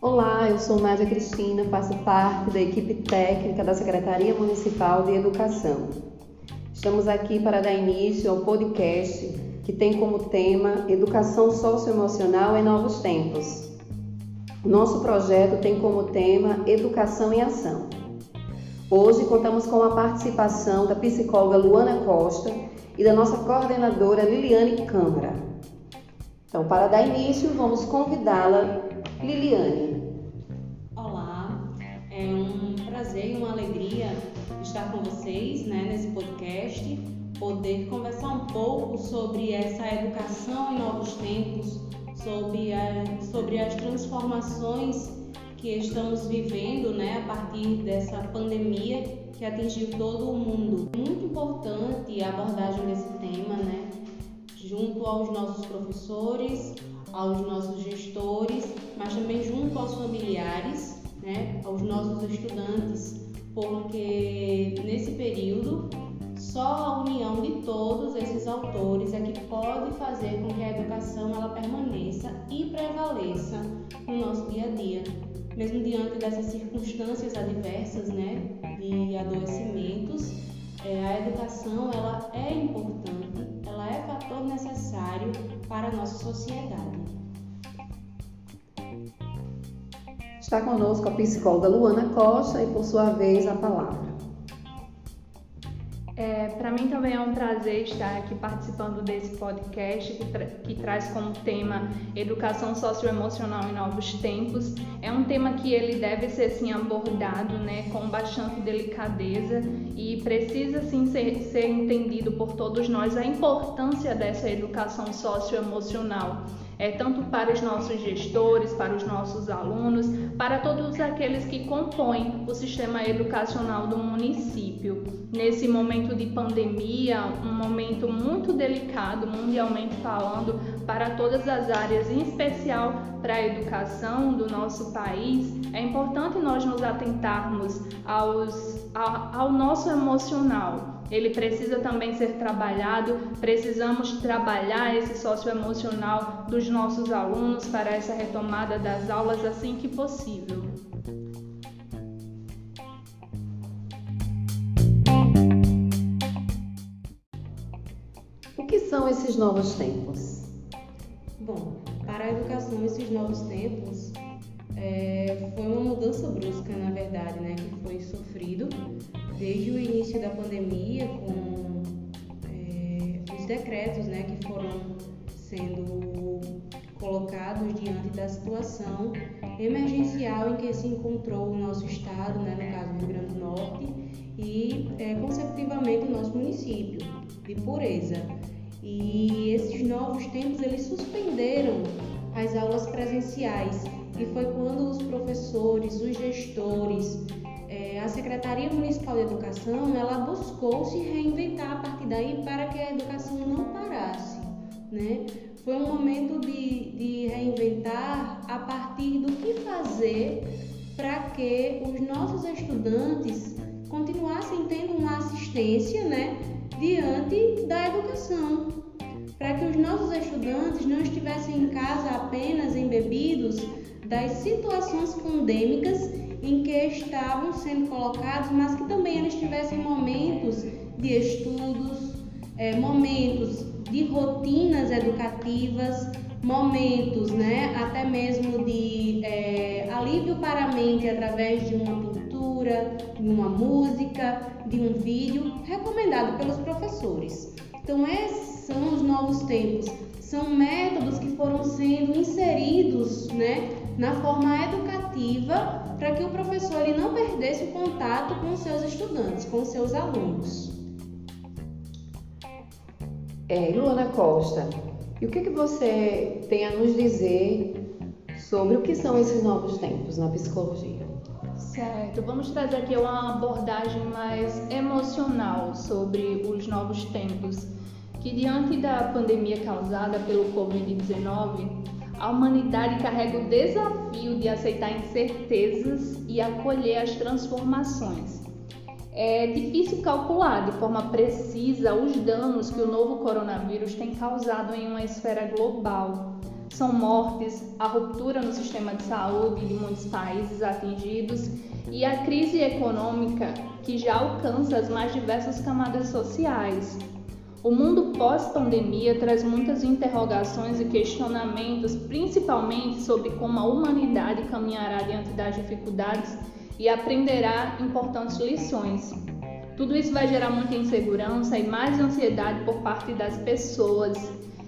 Olá, eu sou Nádia Cristina, faço parte da equipe técnica da Secretaria Municipal de Educação. Estamos aqui para dar início ao podcast que tem como tema Educação Socioemocional em Novos Tempos. Nosso projeto tem como tema Educação em Ação. Hoje contamos com a participação da psicóloga Luana Costa e da nossa coordenadora Liliane Câmara. Então, para dar início, vamos convidá-la, Liliane. Olá, é um prazer e uma alegria estar com vocês né, nesse podcast, poder conversar um pouco sobre essa educação em novos tempos, sobre, a, sobre as transformações que estamos vivendo né, a partir dessa pandemia que atingiu todo o mundo. Muito importante a abordagem desse tema, né, junto aos nossos professores, aos nossos gestores, mas também junto aos familiares, né, aos nossos estudantes, porque nesse período só a união de todos esses autores é que pode fazer com que a educação ela permaneça e prevaleça no nosso dia a dia. Mesmo diante dessas circunstâncias adversas, né, de adoecimentos, é, a educação ela é importante, ela é fator necessário para a nossa sociedade. Está conosco a psicóloga Luana Costa e, por sua vez, a palavra. É, Para mim também é um prazer estar aqui participando desse podcast que, tra que, traz como tema educação socioemocional em novos tempos. É um tema que ele deve ser assim abordado, né, com bastante delicadeza e precisa sim ser, ser entendido por todos nós a importância dessa educação socioemocional é, tanto para os nossos gestores, para os nossos alunos, para todos aqueles que compõem o sistema educacional do município. Nesse momento de pandemia, um momento muito delicado, mundialmente falando, para todas as áreas, em especial para a educação do nosso país, é importante nós nos atentarmos aos, ao, nosso emocional ele precisa também ser trabalhado. Precisamos trabalhar esse socioemocional dos nossos alunos para essa retomada das aulas assim que possível. O que são esses novos tempos? Bom, para a educação, esses novos tempos é, foi uma mudança brusca, na verdade, né, que foi sofrido desde o início da pandemia, com é, os decretos né, que foram sendo colocados diante da situação emergencial em que se encontrou o nosso estado, né, no caso do Rio Grande do Norte, e é, consecutivamente o nosso município de Pureza. E esses novos tempos eles suspenderam as aulas presenciais e foi quando os professores, os gestores, é, a Secretaria Municipal de Educação ela buscou se reinventar a partir daí para que a educação não parasse, né? Foi um momento de, de reinventar a partir do que fazer para que os nossos estudantes continuassem tendo uma assistência, né, diante da educação, para que os nossos estudantes não estivessem em casa apenas embebidos das situações pandêmicas em que estavam sendo colocados, mas que também eles tivessem momentos de estudos, é, momentos de rotinas educativas, momentos, né, até mesmo de é, alívio para a mente através de uma pintura, de uma música, de um vídeo, recomendado pelos professores. Então, esses são os novos tempos, são métodos que foram sendo inseridos, né, na forma educativa para que o professor ele não perdesse o contato com seus estudantes, com seus alunos. É, Luana Costa, e o que, que você tem a nos dizer sobre o que são esses novos tempos na psicologia? Certo, vamos trazer aqui uma abordagem mais emocional sobre os novos tempos, que diante da pandemia causada pelo Covid-19, a humanidade carrega o desafio de aceitar incertezas e acolher as transformações. é difícil calcular de forma precisa os danos que o novo coronavírus tem causado em uma esfera global. São mortes, a ruptura no sistema de saúde de muitos países atingidos e a crise econômica que já alcança as mais diversas camadas sociais. O mundo pós-pandemia traz muitas interrogações e questionamentos, principalmente sobre como a humanidade caminhará diante das dificuldades e aprenderá importantes lições. Tudo isso vai gerar muita insegurança e mais ansiedade por parte das pessoas.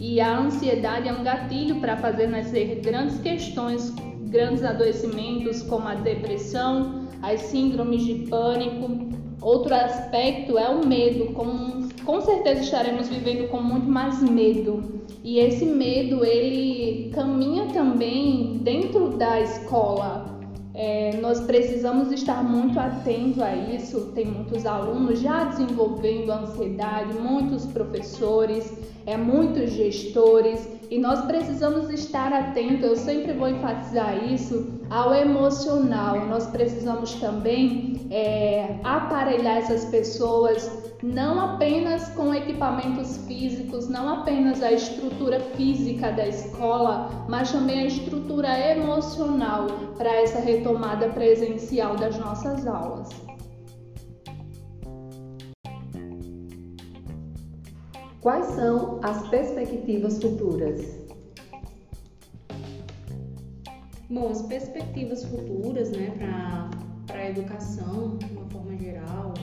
E a ansiedade é um gatilho para fazer nascer grandes questões, grandes adoecimentos como a depressão, as síndromes de pânico. Outro aspecto é o medo, com, com certeza estaremos vivendo com muito mais medo. E esse medo ele caminha também dentro da escola, é, nós precisamos estar muito atentos a isso. Tem muitos alunos já desenvolvendo ansiedade, muitos professores, é, muitos gestores, e nós precisamos estar atentos. Eu sempre vou enfatizar isso ao emocional. Nós precisamos também é, aparelhar essas pessoas não apenas com equipamentos físicos, não apenas a estrutura física da escola, mas também a estrutura emocional para essa retomada presencial das nossas aulas. Quais são as perspectivas futuras? Bom, as perspectivas futuras né, para a educação, de uma forma geral,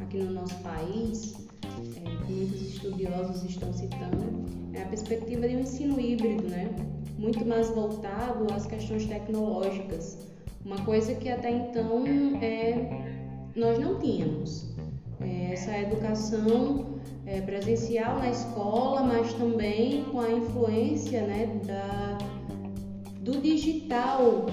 aqui no nosso país, é, que muitos estudiosos estão citando, é a perspectiva de um ensino híbrido, né? muito mais voltado às questões tecnológicas, uma coisa que até então é, nós não tínhamos. É, essa educação é, presencial na escola, mas também com a influência né, da, do digital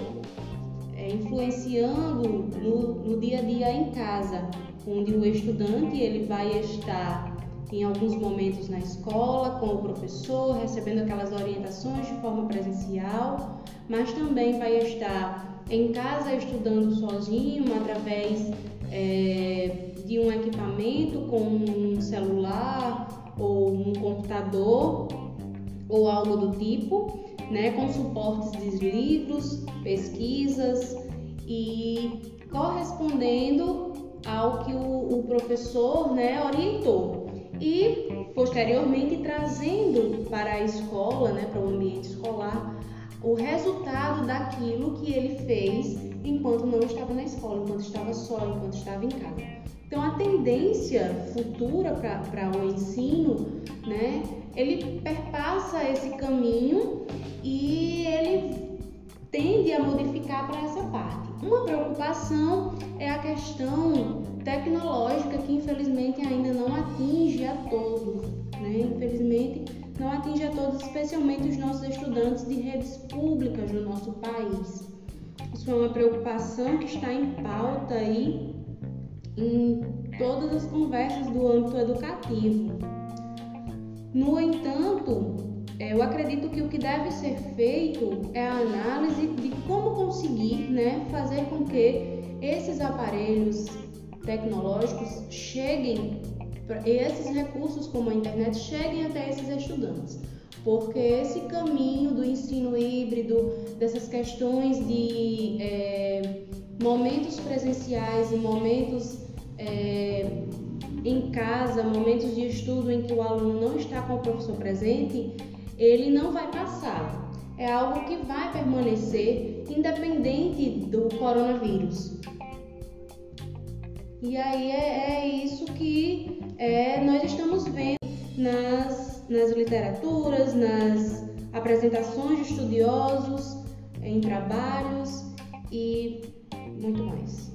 é, influenciando no, no dia a dia em casa onde o estudante ele vai estar em alguns momentos na escola com o professor, recebendo aquelas orientações de forma presencial, mas também vai estar em casa estudando sozinho através é, de um equipamento como um celular ou um computador ou algo do tipo, né, com suportes de livros, pesquisas e correspondendo ao que o, o professor né, orientou e posteriormente trazendo para a escola, né, para o ambiente escolar, o resultado daquilo que ele fez enquanto não estava na escola, enquanto estava só, enquanto estava em casa. Então a tendência futura para o ensino, né, ele perpassa esse caminho e ele tende a modificar para essa parte. Uma preocupação é a questão tecnológica que infelizmente ainda não atinge a todos, né? Infelizmente não atinge a todos, especialmente os nossos estudantes de redes públicas no nosso país. Isso é uma preocupação que está em pauta aí em todas as conversas do âmbito educativo. No entanto, é, eu acredito que o que deve ser feito é a análise de como conseguir né, fazer com que esses aparelhos tecnológicos cheguem, esses recursos como a internet cheguem até esses estudantes. Porque esse caminho do ensino híbrido, dessas questões de é, momentos presenciais e momentos é, em casa, momentos de estudo em que o aluno não está com o professor presente, ele não vai passar. É algo que vai permanecer independente do coronavírus. E aí é, é isso que é, nós estamos vendo nas, nas literaturas, nas apresentações de estudiosos, em trabalhos e muito mais.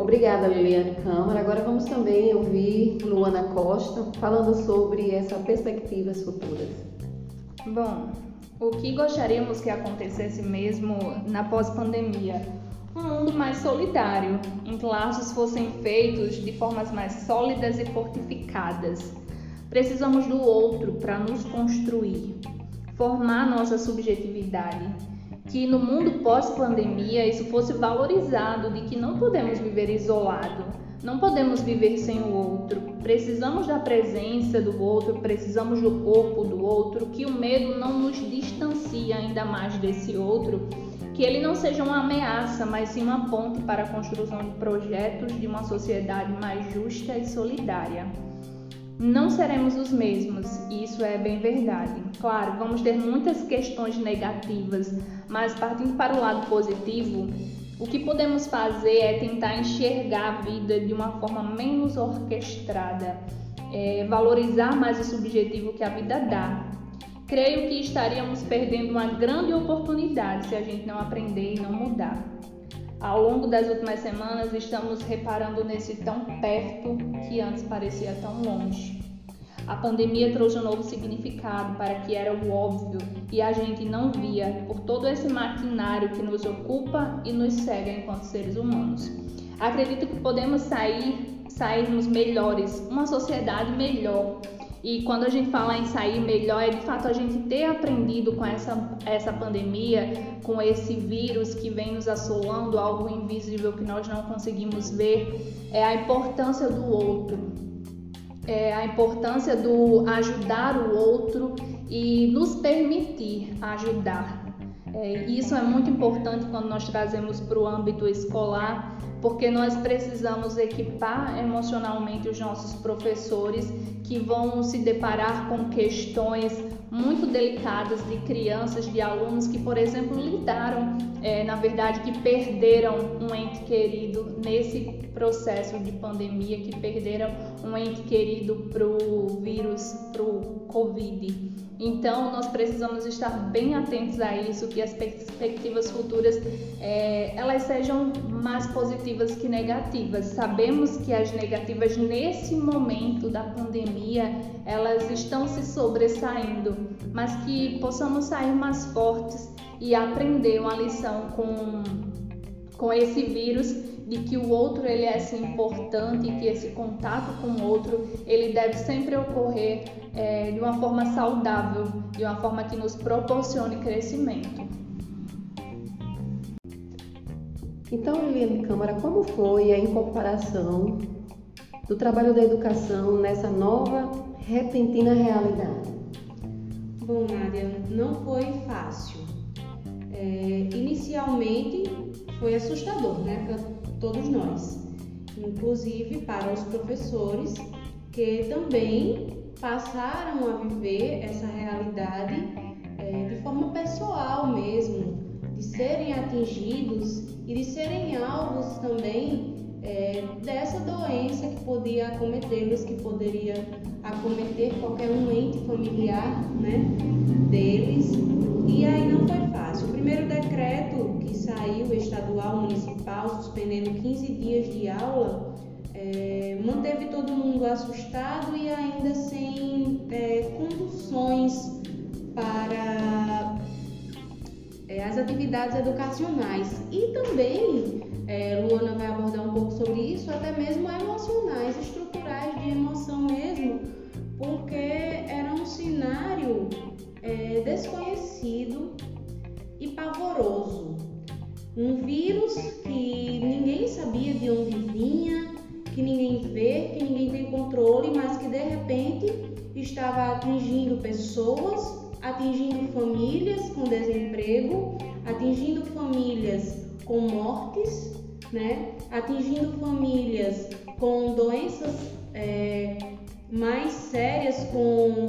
Obrigada, Liliane Câmara. Agora vamos também ouvir Luana Costa falando sobre essas perspectivas futuras. Bom, o que gostaríamos que acontecesse mesmo na pós-pandemia? Um mundo mais solidário, em que laços fossem feitos de formas mais sólidas e fortificadas. Precisamos do outro para nos construir, formar nossa subjetividade que no mundo pós-pandemia isso fosse valorizado, de que não podemos viver isolado, não podemos viver sem o outro. Precisamos da presença do outro, precisamos do corpo do outro, que o medo não nos distancie ainda mais desse outro, que ele não seja uma ameaça, mas sim uma ponte para a construção de projetos de uma sociedade mais justa e solidária não seremos os mesmos, isso é bem verdade. Claro, vamos ter muitas questões negativas, mas partindo para o lado positivo, o que podemos fazer é tentar enxergar a vida de uma forma menos orquestrada, é, valorizar mais o subjetivo que a vida dá. Creio que estaríamos perdendo uma grande oportunidade se a gente não aprender e não mudar. Ao longo das últimas semanas, estamos reparando nesse tão perto que antes parecia tão longe. A pandemia trouxe um novo significado para que era o óbvio e a gente não via por todo esse maquinário que nos ocupa e nos cega enquanto seres humanos. Acredito que podemos sair, sairmos melhores, uma sociedade melhor, e quando a gente fala em sair melhor, é de fato a gente ter aprendido com essa, essa pandemia, com esse vírus que vem nos assolando, algo invisível que nós não conseguimos ver, é a importância do outro, é a importância do ajudar o outro e nos permitir ajudar. É, isso é muito importante quando nós trazemos para o âmbito escolar, porque nós precisamos equipar emocionalmente os nossos professores que vão se deparar com questões muito delicadas de crianças, de alunos que, por exemplo, lidaram, é, na verdade, que perderam um ente querido nesse processo de pandemia, que perderam um ente querido para o vírus, para o Covid. Então, nós precisamos estar bem atentos a isso, que as perspectivas futuras é, elas sejam mais positivas que negativas. Sabemos que as negativas nesse momento da pandemia elas estão se sobressaindo, mas que possamos sair mais fortes e aprender uma lição com com esse vírus de que o outro ele é assim, importante e que esse contato com o outro ele deve sempre ocorrer é, de uma forma saudável, de uma forma que nos proporcione crescimento. Então, Liliane Câmara, como foi a incorporação do trabalho da educação nessa nova repentina realidade? Bom, Nádia, não foi fácil. É, inicialmente foi assustador, né? Todos nós, inclusive para os professores que também passaram a viver essa realidade é, de forma pessoal mesmo, de serem atingidos e de serem alvos também é, dessa doença que podia acometê-los, que poderia acometer qualquer um ente familiar né, deles. E aí não foi suspendendo 15 dias de aula, é, manteve todo mundo assustado e ainda sem é, conduções para é, as atividades educacionais. E também, é, Luana vai abordar um pouco sobre isso, até mesmo emocionais, estruturais de emoção mesmo, porque era um cenário é, desconhecido e pavoroso. Um vírus que ninguém sabia de onde vinha, que ninguém vê, que ninguém tem controle, mas que de repente estava atingindo pessoas, atingindo famílias com desemprego, atingindo famílias com mortes, né? atingindo famílias com doenças é, mais sérias, com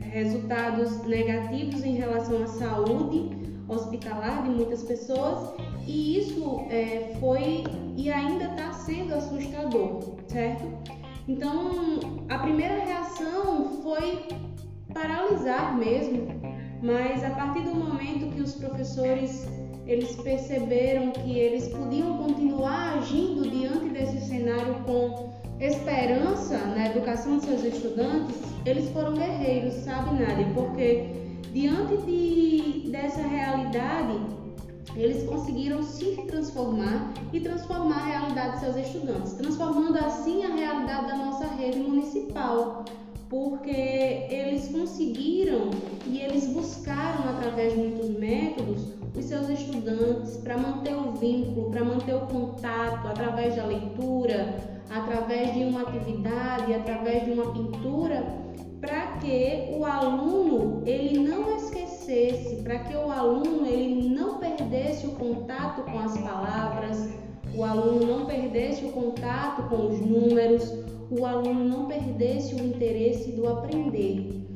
resultados negativos em relação à saúde hospitalar de muitas pessoas e isso é, foi e ainda está sendo assustador, certo? Então a primeira reação foi paralisar mesmo, mas a partir do momento que os professores eles perceberam que eles podiam continuar agindo diante desse cenário com esperança na educação de seus estudantes, eles foram guerreiros, sabe, Nádia? Porque diante de, dessa realidade, eles conseguiram se transformar e transformar a realidade de seus estudantes, transformando assim a realidade da nossa rede municipal. porque eles conseguiram e eles buscaram através de muitos métodos os seus estudantes para manter o vínculo, para manter o contato através da leitura, através de uma atividade, através de uma pintura, para que o aluno ele não esquecesse, para que o aluno ele não perdesse o contato com as palavras, o aluno não perdesse o contato com os números, o aluno não perdesse o interesse do aprender.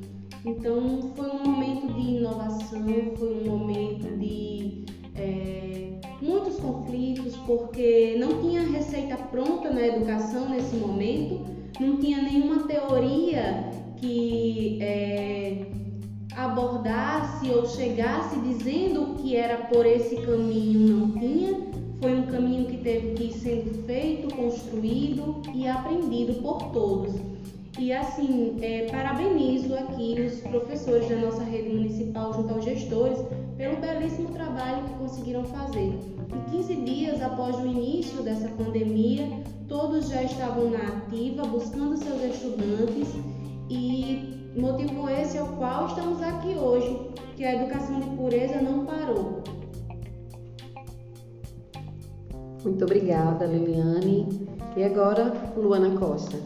Então foi um momento de inovação, foi um momento de é, muitos conflitos, porque não tinha receita pronta na educação nesse momento, não tinha nenhuma teoria que é, abordasse ou chegasse dizendo que era por esse caminho, não tinha. Foi um caminho que teve que ir sendo feito, construído e aprendido por todos. E assim, é, parabenizo aqui os professores da nossa rede municipal, junto aos gestores, pelo belíssimo trabalho que conseguiram fazer. E 15 dias após o início dessa pandemia, todos já estavam na ativa, buscando seus estudantes e motivo esse ao qual estamos aqui hoje, que a educação de pureza não parou. Muito obrigada, Liliane. E agora, Luana Costa.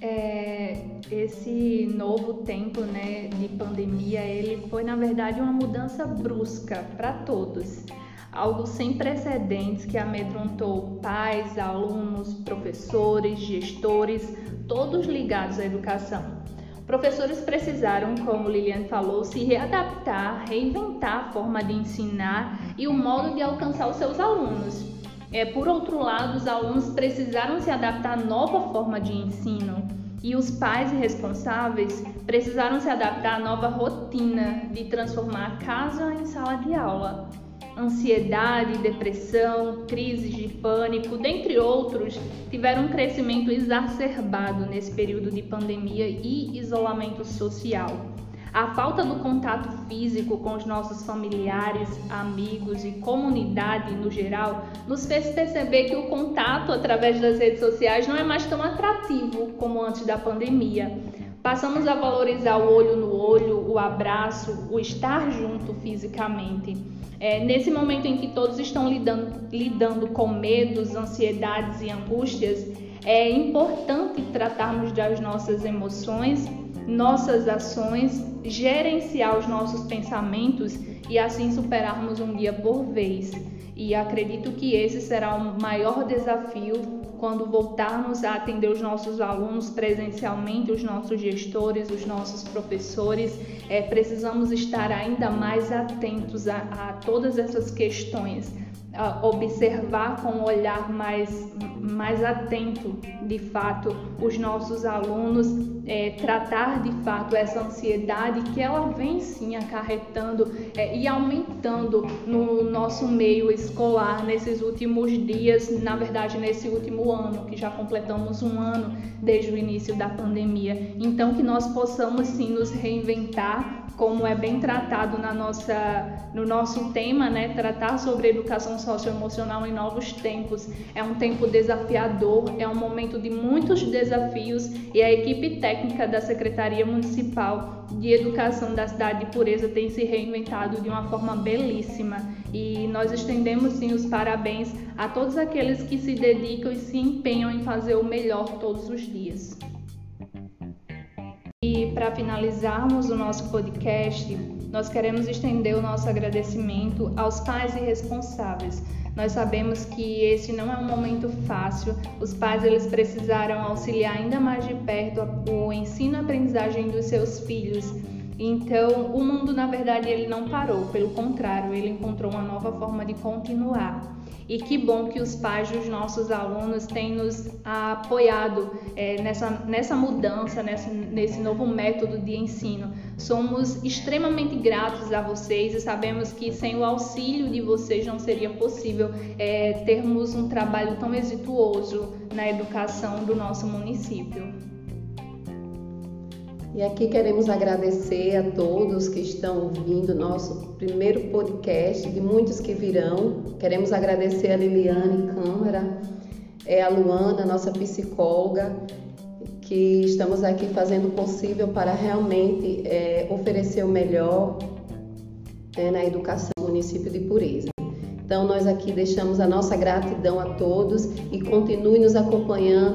É, esse novo tempo né, de pandemia, ele foi na verdade uma mudança brusca para todos. Algo sem precedentes que amedrontou pais, alunos, professores, gestores, todos ligados à educação. Professores precisaram, como Liliane falou, se readaptar, reinventar a forma de ensinar e o modo de alcançar os seus alunos. É, por outro lado, os alunos precisaram se adaptar à nova forma de ensino e os pais responsáveis precisaram se adaptar à nova rotina de transformar a casa em sala de aula. Ansiedade, depressão, crises de pânico, dentre outros, tiveram um crescimento exacerbado nesse período de pandemia e isolamento social. A falta do contato físico com os nossos familiares, amigos e comunidade no geral nos fez perceber que o contato através das redes sociais não é mais tão atrativo como antes da pandemia. Passamos a valorizar o olho no olho, o abraço, o estar junto fisicamente. É, nesse momento em que todos estão lidando, lidando com medos, ansiedades e angústias, é importante tratarmos das nossas emoções nossas ações, gerenciar os nossos pensamentos e assim superarmos um dia por vez. E acredito que esse será o maior desafio quando voltarmos a atender os nossos alunos presencialmente, os nossos gestores, os nossos professores. É, precisamos estar ainda mais atentos a, a todas essas questões observar com um olhar mais, mais atento, de fato, os nossos alunos, é, tratar de fato essa ansiedade que ela vem sim acarretando é, e aumentando no nosso meio escolar nesses últimos dias, na verdade, nesse último ano, que já completamos um ano desde o início da pandemia. Então, que nós possamos sim nos reinventar como é bem tratado na nossa, no nosso tema, né, tratar sobre educação socioemocional em novos tempos. É um tempo desafiador, é um momento de muitos desafios e a equipe técnica da Secretaria Municipal de Educação da cidade de Pureza tem se reinventado de uma forma belíssima e nós estendemos sim os parabéns a todos aqueles que se dedicam e se empenham em fazer o melhor todos os dias. E para finalizarmos o nosso podcast, nós queremos estender o nosso agradecimento aos pais e responsáveis. Nós sabemos que esse não é um momento fácil. Os pais eles precisaram auxiliar ainda mais de perto o ensino e aprendizagem dos seus filhos. Então, o mundo na verdade ele não parou, pelo contrário, ele encontrou uma nova forma de continuar. E que bom que os pais dos nossos alunos têm nos apoiado é, nessa, nessa mudança, nessa, nesse novo método de ensino. Somos extremamente gratos a vocês e sabemos que sem o auxílio de vocês não seria possível é, termos um trabalho tão exituoso na educação do nosso município. E aqui queremos agradecer a todos que estão ouvindo nosso primeiro podcast, de muitos que virão. Queremos agradecer a Liliane Câmara, é a Luana, nossa psicóloga, que estamos aqui fazendo o possível para realmente é, oferecer o melhor é, na educação do município de Pureza. Então, nós aqui deixamos a nossa gratidão a todos e continue nos acompanhando